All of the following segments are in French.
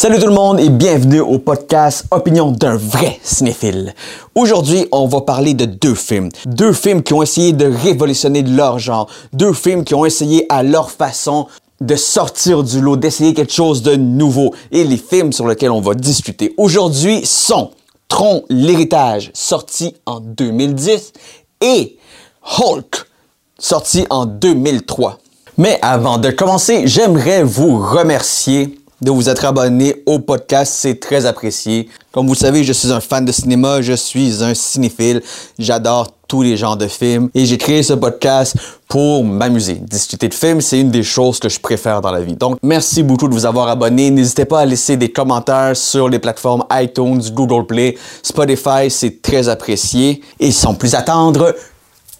Salut tout le monde et bienvenue au podcast Opinion d'un vrai cinéphile. Aujourd'hui, on va parler de deux films. Deux films qui ont essayé de révolutionner leur genre. Deux films qui ont essayé à leur façon de sortir du lot, d'essayer quelque chose de nouveau. Et les films sur lesquels on va discuter aujourd'hui sont Tron, l'héritage, sorti en 2010, et Hulk, sorti en 2003. Mais avant de commencer, j'aimerais vous remercier de vous être abonné au podcast, c'est très apprécié. Comme vous savez, je suis un fan de cinéma, je suis un cinéphile, j'adore tous les genres de films et j'ai créé ce podcast pour m'amuser. Discuter de films, c'est une des choses que je préfère dans la vie. Donc, merci beaucoup de vous avoir abonné. N'hésitez pas à laisser des commentaires sur les plateformes iTunes, Google Play, Spotify, c'est très apprécié. Et sans plus attendre,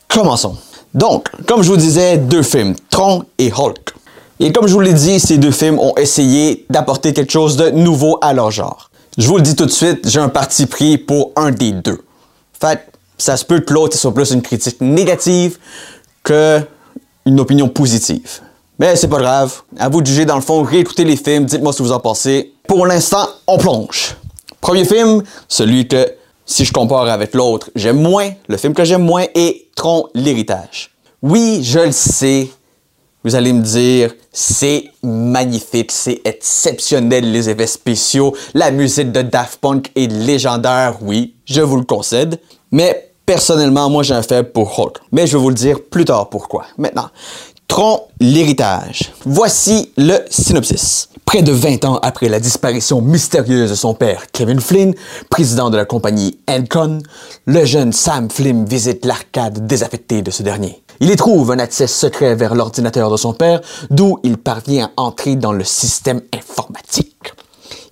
commençons. Donc, comme je vous disais, deux films, Tron et Hulk. Et comme je vous l'ai dit, ces deux films ont essayé d'apporter quelque chose de nouveau à leur genre. Je vous le dis tout de suite, j'ai un parti pris pour un des deux. Fait, ça se peut que l'autre soit plus une critique négative que une opinion positive. Mais c'est pas grave. À vous de juger dans le fond, réécoutez les films, dites-moi ce que vous en pensez. Pour l'instant, on plonge. Premier film, celui que, si je compare avec l'autre, j'aime moins, le film que j'aime moins est Tron l'héritage. Oui, je le sais, vous allez me dire, c'est magnifique, c'est exceptionnel les effets spéciaux, la musique de Daft Punk est légendaire, oui, je vous le concède. Mais personnellement, moi j'ai un faible pour Hulk. Mais je vais vous le dire plus tard pourquoi. Maintenant, Tron, l'héritage. Voici le synopsis. Près de 20 ans après la disparition mystérieuse de son père, Kevin Flynn, président de la compagnie Encon, le jeune Sam Flynn visite l'arcade désaffectée de ce dernier. Il y trouve un accès secret vers l'ordinateur de son père, d'où il parvient à entrer dans le système informatique.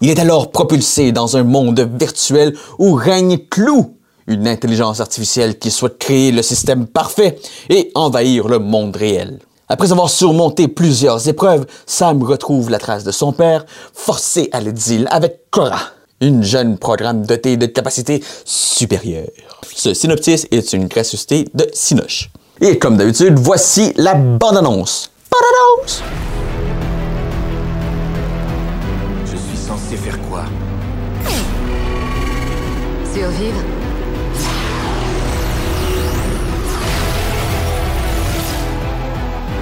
Il est alors propulsé dans un monde virtuel où règne Clou, une intelligence artificielle qui souhaite créer le système parfait et envahir le monde réel. Après avoir surmonté plusieurs épreuves, Sam retrouve la trace de son père, forcé à l'exil avec Cora, une jeune programme dotée de capacités supérieures. Ce synopsis est une gracieuseté de Sinoche. Et comme d'habitude, voici la bande-annonce. Bande-annonce! Je suis censé faire quoi? Survivre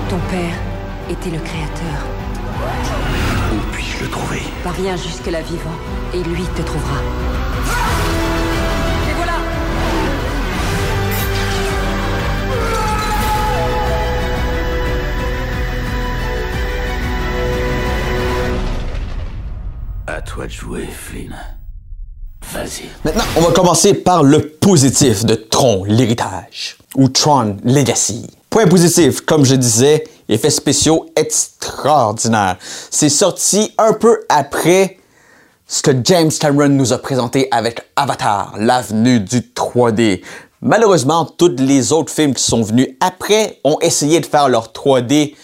Ton père était le créateur. Où puis-je le trouver? Parviens jusque-là vivant, et lui te trouvera. Toi de jouer, Flynn. Vas-y. Maintenant, on va commencer par le positif de Tron, l'héritage, ou Tron Legacy. Point positif, comme je disais, effets spéciaux extraordinaires. C'est sorti un peu après ce que James Cameron nous a présenté avec Avatar, l'avenue du 3D. Malheureusement, tous les autres films qui sont venus après ont essayé de faire leur 3D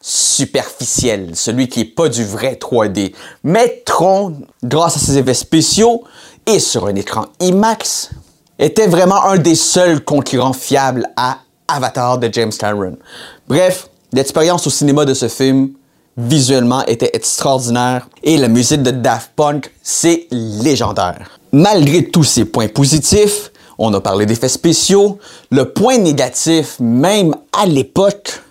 superficiel, celui qui est pas du vrai 3D. Mais Tron, grâce à ses effets spéciaux et sur un écran IMAX, était vraiment un des seuls concurrents fiables à Avatar de James Cameron. Bref, l'expérience au cinéma de ce film visuellement était extraordinaire et la musique de Daft Punk, c'est légendaire. Malgré tous ces points positifs, on a parlé d'effets spéciaux, le point négatif, même à l'époque,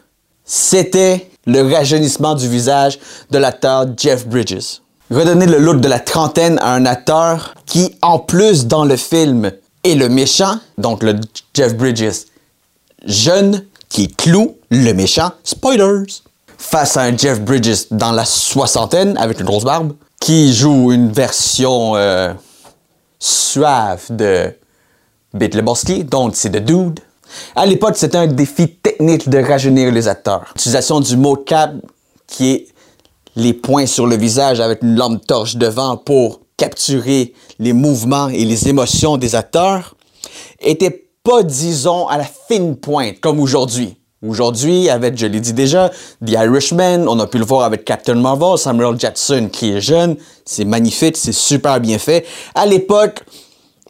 c'était le rajeunissement du visage de l'acteur Jeff Bridges. Redonner le look de la trentaine à un acteur qui, en plus dans le film, est le méchant, donc le Jeff Bridges jeune, qui est Clou, le méchant, spoilers, face à un Jeff Bridges dans la soixantaine avec une grosse barbe, qui joue une version euh, suave de Bit Lebowski, donc c'est The Dude. À l'époque, c'était un défi technique de rajeunir les acteurs. L'utilisation du mocap, qui est les points sur le visage avec une lampe torche devant pour capturer les mouvements et les émotions des acteurs, était pas, disons, à la fine pointe comme aujourd'hui. Aujourd'hui, avec, je l'ai dit déjà, The Irishman, on a pu le voir avec Captain Marvel, Samuel Jackson qui est jeune, c'est magnifique, c'est super bien fait. À l'époque,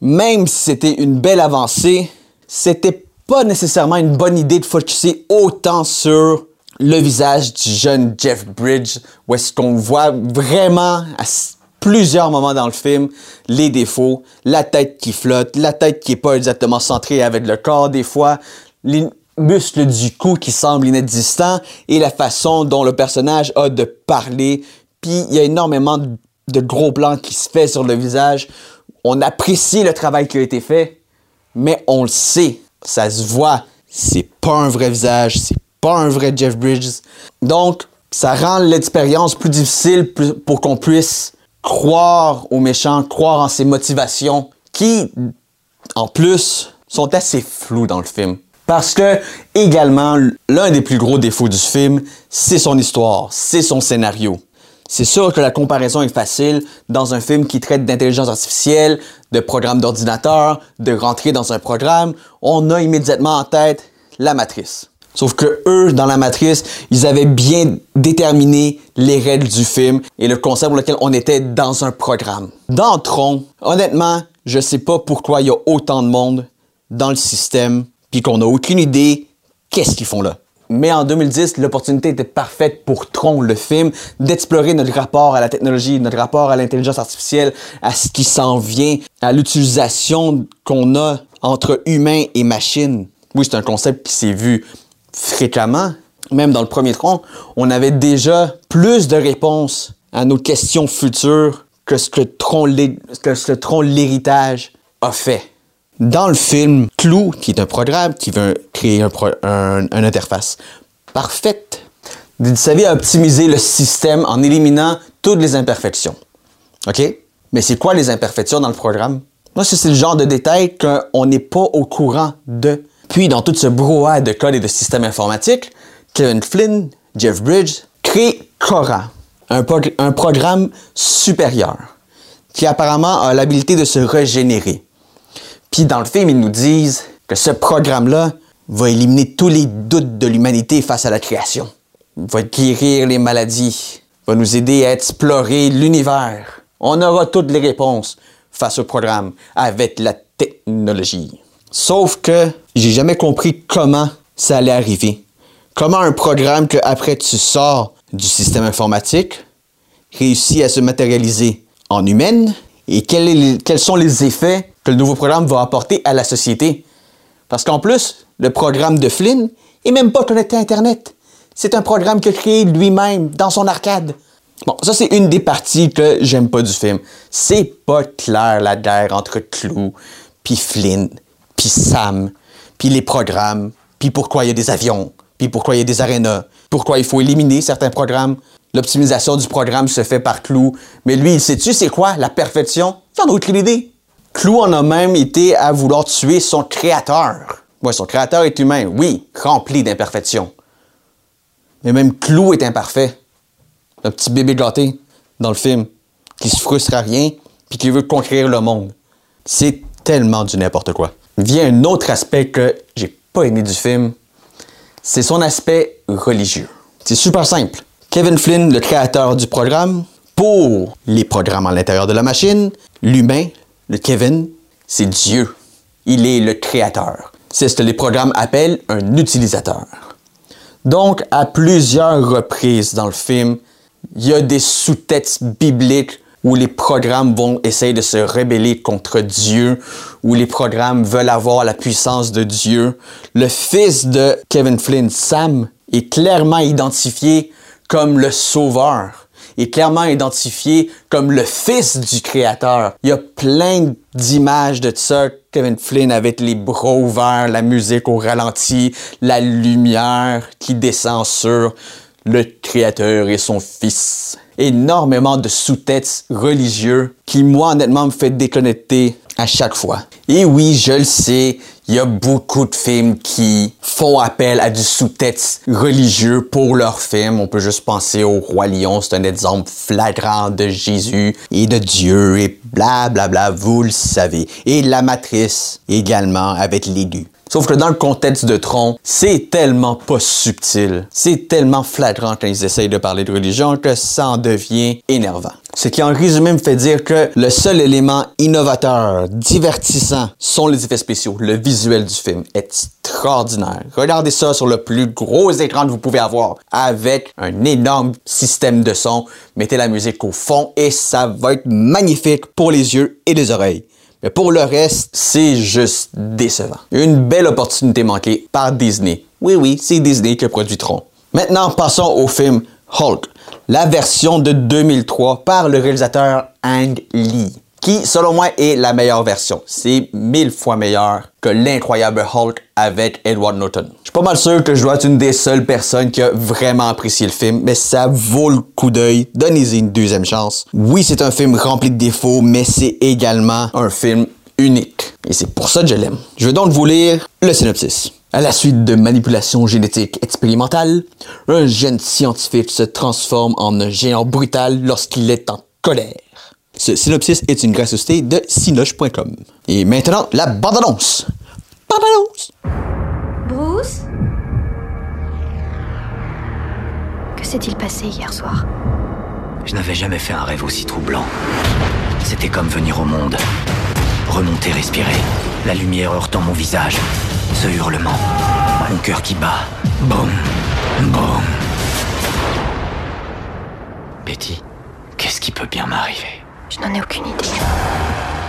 même si c'était une belle avancée, c'était pas nécessairement une bonne idée de focuser autant sur le visage du jeune Jeff Bridge, où est-ce qu'on voit vraiment plusieurs moments dans le film les défauts, la tête qui flotte, la tête qui est pas exactement centrée avec le corps des fois, les muscles du cou qui semblent inexistants et la façon dont le personnage a de parler. Puis il y a énormément de gros plans qui se fait sur le visage. On apprécie le travail qui a été fait, mais on le sait, ça se voit, c'est pas un vrai visage, c'est pas un vrai Jeff Bridges. Donc, ça rend l'expérience plus difficile pour qu'on puisse croire aux méchants, croire en ses motivations, qui, en plus, sont assez floues dans le film. Parce que, également, l'un des plus gros défauts du film, c'est son histoire, c'est son scénario. C'est sûr que la comparaison est facile dans un film qui traite d'intelligence artificielle, de programmes d'ordinateur, de rentrer dans un programme. On a immédiatement en tête la matrice. Sauf que eux, dans la matrice, ils avaient bien déterminé les règles du film et le concept pour lequel on était dans un programme. Dans honnêtement, je sais pas pourquoi il y a autant de monde dans le système puis qu'on n'a aucune idée qu'est-ce qu'ils font là. Mais en 2010, l'opportunité était parfaite pour Tron, le film, d'explorer notre rapport à la technologie, notre rapport à l'intelligence artificielle, à ce qui s'en vient, à l'utilisation qu'on a entre humains et machines. Oui, c'est un concept qui s'est vu fréquemment, même dans le premier tronc, on avait déjà plus de réponses à nos questions futures que ce que Tron l'héritage a fait. Dans le film Clou, qui est un programme qui veut créer un, une interface parfaite, savez à optimiser le système en éliminant toutes les imperfections. OK? Mais c'est quoi les imperfections dans le programme? Moi, c'est le genre de détail qu'on n'est pas au courant de. Puis, dans tout ce brouhaha de code et de systèmes informatiques, Kevin Flynn, Jeff Bridges, créent Cora, un, un programme supérieur qui apparemment a l'habilité de se régénérer. Puis dans le film, ils nous disent que ce programme-là va éliminer tous les doutes de l'humanité face à la création, va guérir les maladies, va nous aider à explorer l'univers. On aura toutes les réponses face au programme avec la technologie. Sauf que j'ai jamais compris comment ça allait arriver. Comment un programme que après tu sors du système informatique réussit à se matérialiser en humaine et quels sont les effets que le nouveau programme va apporter à la société. Parce qu'en plus, le programme de Flynn est même pas connecté à Internet. C'est un programme qu'il a créé lui-même dans son arcade. Bon, ça c'est une des parties que j'aime pas du film. C'est pas clair la guerre entre Clou, puis Flynn, puis Sam, puis les programmes, puis pourquoi il y a des avions, puis pourquoi il y a des arénas, pourquoi il faut éliminer certains programmes. L'optimisation du programme se fait par Clou, mais lui, il sait-tu c'est quoi la perfection? Il en a. Clou en a même été à vouloir tuer son créateur. Ouais, son créateur est humain, oui, rempli d'imperfections. Mais même Clou est imparfait. Le petit bébé gâté dans le film, qui se frustre à rien, puis qui veut conquérir le monde. C'est tellement du n'importe quoi. Vient un autre aspect que j'ai pas aimé du film, c'est son aspect religieux. C'est super simple. Kevin Flynn, le créateur du programme, pour les programmes à l'intérieur de la machine, l'humain, le Kevin, c'est Dieu. Il est le créateur. C'est ce que les programmes appellent un utilisateur. Donc, à plusieurs reprises dans le film, il y a des sous-textes bibliques où les programmes vont essayer de se rebeller contre Dieu, où les programmes veulent avoir la puissance de Dieu. Le fils de Kevin Flynn, Sam, est clairement identifié comme le sauveur est clairement identifié comme le fils du créateur. Il y a plein d'images de ça. Kevin Flynn avec les bras ouverts, la musique au ralenti, la lumière qui descend sur le créateur et son fils. Énormément de sous-textes religieux qui, moi, honnêtement, me fait déconnecter à chaque fois. Et oui, je le sais, il y a beaucoup de films qui font appel à du sous-texte religieux pour leurs films. On peut juste penser au Roi Lion, c'est un exemple flagrant de Jésus et de Dieu et bla bla bla, vous le savez. Et La Matrice également avec l'élu. Sauf que dans le contexte de Tron, c'est tellement pas subtil, c'est tellement flagrant quand ils essayent de parler de religion que ça en devient énervant. Ce qui en résumé me fait dire que le seul élément innovateur, divertissant, sont les effets spéciaux, le visuel du film est extraordinaire. Regardez ça sur le plus gros écran que vous pouvez avoir avec un énorme système de son. Mettez la musique au fond et ça va être magnifique pour les yeux et les oreilles. Mais pour le reste, c'est juste décevant. Une belle opportunité manquée par Disney. Oui, oui, c'est Disney qui a produit Tron. Maintenant, passons au film Hulk, la version de 2003 par le réalisateur Ang Lee qui, selon moi, est la meilleure version. C'est mille fois meilleur que l'incroyable Hulk avec Edward Norton. Je suis pas mal sûr que je dois être une des seules personnes qui a vraiment apprécié le film, mais ça vaut le coup d'œil. Donnez-y une deuxième chance. Oui, c'est un film rempli de défauts, mais c'est également un film unique. Et c'est pour ça que je l'aime. Je vais donc vous lire le synopsis. À la suite de manipulations génétiques expérimentales, un jeune scientifique se transforme en un géant brutal lorsqu'il est en colère. Ce synopsis est une gracieuseté de sinoche.com. Et maintenant, la bande-annonce. Bande-annonce! Bruce? Que s'est-il passé hier soir? Je n'avais jamais fait un rêve aussi troublant. C'était comme venir au monde. Remonter, respirer. La lumière heurtant mon visage. Ce hurlement. Mon cœur qui bat. Boum. Boum. Betty, qu'est-ce qui peut bien m'arriver? Je n'en ai aucune idée.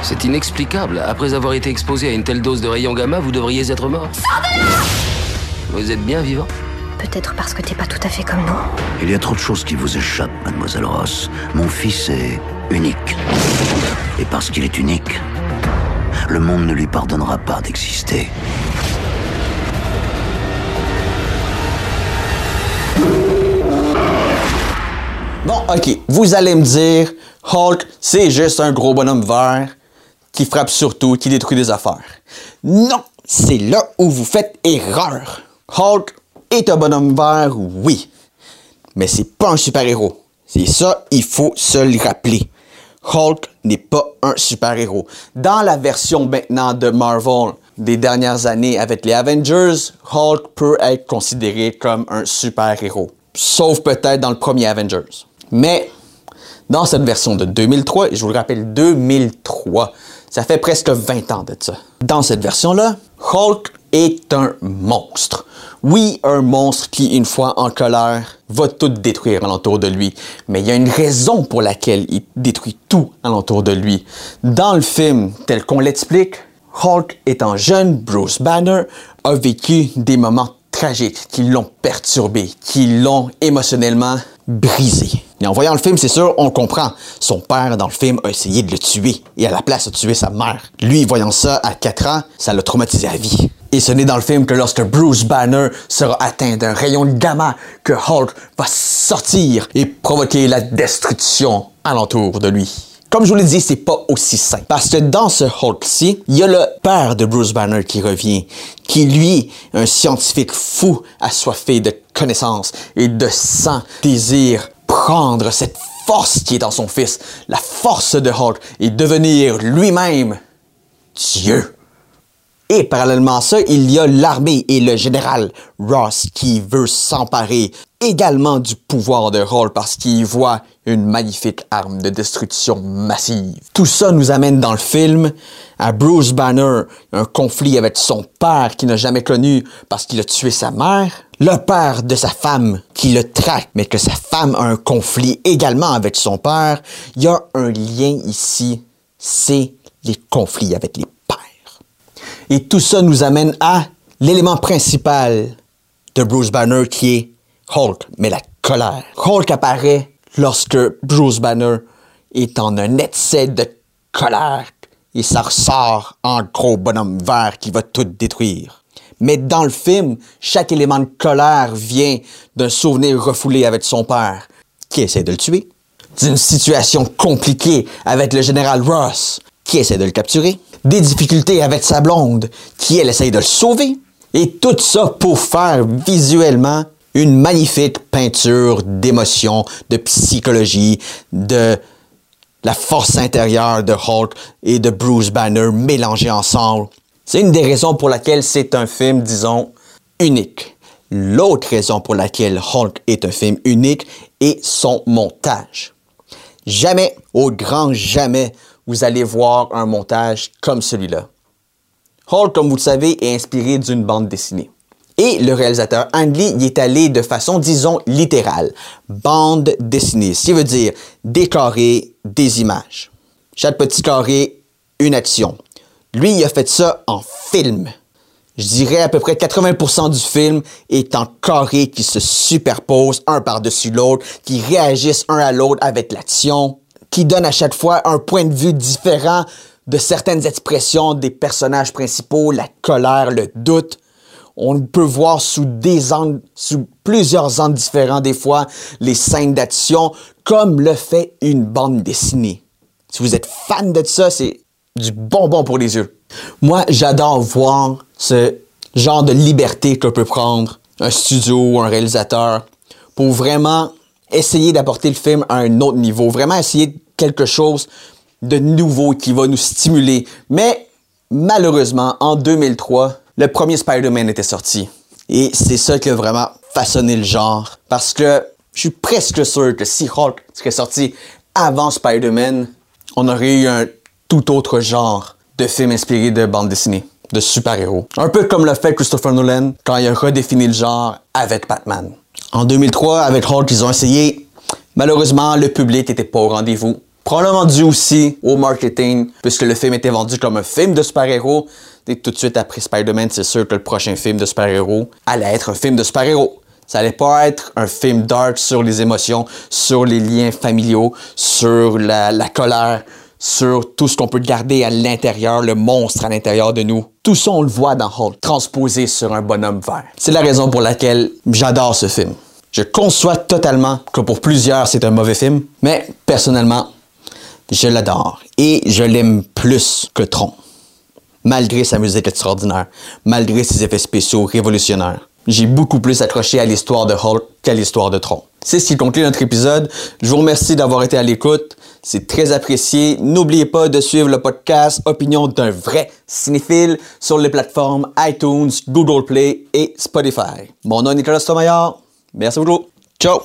C'est inexplicable. Après avoir été exposé à une telle dose de rayons gamma, vous devriez être mort. Sors de là Vous êtes bien vivant Peut-être parce que t'es pas tout à fait comme nous. Il y a trop de choses qui vous échappent, mademoiselle Ross. Mon fils est unique. Et parce qu'il est unique, le monde ne lui pardonnera pas d'exister. Bon, ok, vous allez me dire, Hulk, c'est juste un gros bonhomme vert qui frappe surtout, qui détruit des affaires. Non, c'est là où vous faites erreur. Hulk est un bonhomme vert, oui, mais c'est pas un super-héros. C'est ça, il faut se le rappeler. Hulk n'est pas un super-héros. Dans la version maintenant de Marvel des dernières années avec les Avengers, Hulk peut être considéré comme un super-héros. Sauf peut-être dans le premier Avengers. Mais dans cette version de 2003, et je vous le rappelle, 2003, ça fait presque 20 ans de ça. Dans cette version-là, Hulk est un monstre. Oui, un monstre qui, une fois en colère, va tout détruire alentour de lui. Mais il y a une raison pour laquelle il détruit tout alentour de lui. Dans le film, tel qu'on l'explique, Hulk étant jeune, Bruce Banner a vécu des moments tragiques qui l'ont perturbé, qui l'ont émotionnellement brisé. Et en voyant le film, c'est sûr, on comprend. Son père, dans le film, a essayé de le tuer et à la place a tué sa mère. Lui, voyant ça à 4 ans, ça l'a traumatisé à vie. Et ce n'est dans le film que lorsque Bruce Banner sera atteint d'un rayon de gamma que Hulk va sortir et provoquer la destruction alentour de lui. Comme je vous l'ai dit, c'est pas aussi simple. Parce que dans ce Hulk-ci, il y a le père de Bruce Banner qui revient, qui lui, un scientifique fou, assoiffé de connaissances et de sang, désire prendre cette force qui est dans son fils, la force de Hulk, et devenir lui-même Dieu. Et parallèlement à ça, il y a l'armée et le général Ross qui veut s'emparer également du pouvoir de Hulk parce qu'il voit une magnifique arme de destruction massive. Tout ça nous amène dans le film à Bruce Banner, un conflit avec son père qu'il n'a jamais connu parce qu'il a tué sa mère, le père de sa femme qui le traque, mais que sa femme a un conflit également avec son père. Il y a un lien ici, c'est les conflits avec les et tout ça nous amène à l'élément principal de Bruce Banner qui est Hulk, mais la colère. Hulk apparaît lorsque Bruce Banner est en un excès de colère et ça ressort en gros bonhomme vert qui va tout détruire. Mais dans le film, chaque élément de colère vient d'un souvenir refoulé avec son père, qui essaie de le tuer, d'une situation compliquée avec le général Ross, qui essaie de le capturer, des difficultés avec sa blonde, qui elle essaye de le sauver, et tout ça pour faire visuellement une magnifique peinture d'émotion, de psychologie, de la force intérieure de Hulk et de Bruce Banner mélangés ensemble. C'est une des raisons pour laquelle c'est un film, disons, unique. L'autre raison pour laquelle Hulk est un film unique est son montage. Jamais, au grand jamais, vous allez voir un montage comme celui-là. Hulk, comme vous le savez, est inspiré d'une bande dessinée. Et le réalisateur Ang Lee y est allé de façon, disons, littérale. Bande dessinée, ce qui veut dire des carrés, des images. Chaque petit carré, une action. Lui, il a fait ça en film. Je dirais à peu près 80% du film est en carrés qui se superposent un par-dessus l'autre, qui réagissent un à l'autre avec l'action, qui donnent à chaque fois un point de vue différent de certaines expressions des personnages principaux, la colère, le doute on peut voir sous plusieurs angles différents des fois, les scènes d'action, comme le fait une bande dessinée. Si vous êtes fan de ça, c'est du bonbon pour les yeux. Moi, j'adore voir ce genre de liberté que peut prendre un studio ou un réalisateur pour vraiment essayer d'apporter le film à un autre niveau, vraiment essayer quelque chose de nouveau qui va nous stimuler. Mais malheureusement, en 2003, le premier Spider-Man était sorti. Et c'est ça qui a vraiment façonné le genre. Parce que je suis presque sûr que si Hulk serait sorti avant Spider-Man, on aurait eu un tout autre genre de film inspiré de bande dessinée, de super-héros. Un peu comme le fait Christopher Nolan quand il a redéfini le genre avec Batman. En 2003, avec Hulk, ils ont essayé. Malheureusement, le public n'était pas au rendez-vous. Probablement dû aussi au marketing, puisque le film était vendu comme un film de super-héros. Et tout de suite après Spider-Man, c'est sûr que le prochain film de super-héros allait être un film de super-héros. Ça allait pas être un film dark sur les émotions, sur les liens familiaux, sur la, la colère, sur tout ce qu'on peut garder à l'intérieur, le monstre à l'intérieur de nous. Tout ça, on le voit dans Hulk, transposé sur un bonhomme vert. C'est la raison pour laquelle j'adore ce film. Je conçois totalement que pour plusieurs, c'est un mauvais film, mais personnellement, je l'adore et je l'aime plus que Tron. Malgré sa musique extraordinaire, malgré ses effets spéciaux révolutionnaires. J'ai beaucoup plus accroché à l'histoire de Hulk qu'à l'histoire de Tron. C'est ce qui conclut notre épisode. Je vous remercie d'avoir été à l'écoute. C'est très apprécié. N'oubliez pas de suivre le podcast Opinion d'un vrai cinéphile sur les plateformes iTunes, Google Play et Spotify. Mon nom est Nicolas Tomaillard. Merci beaucoup. Ciao!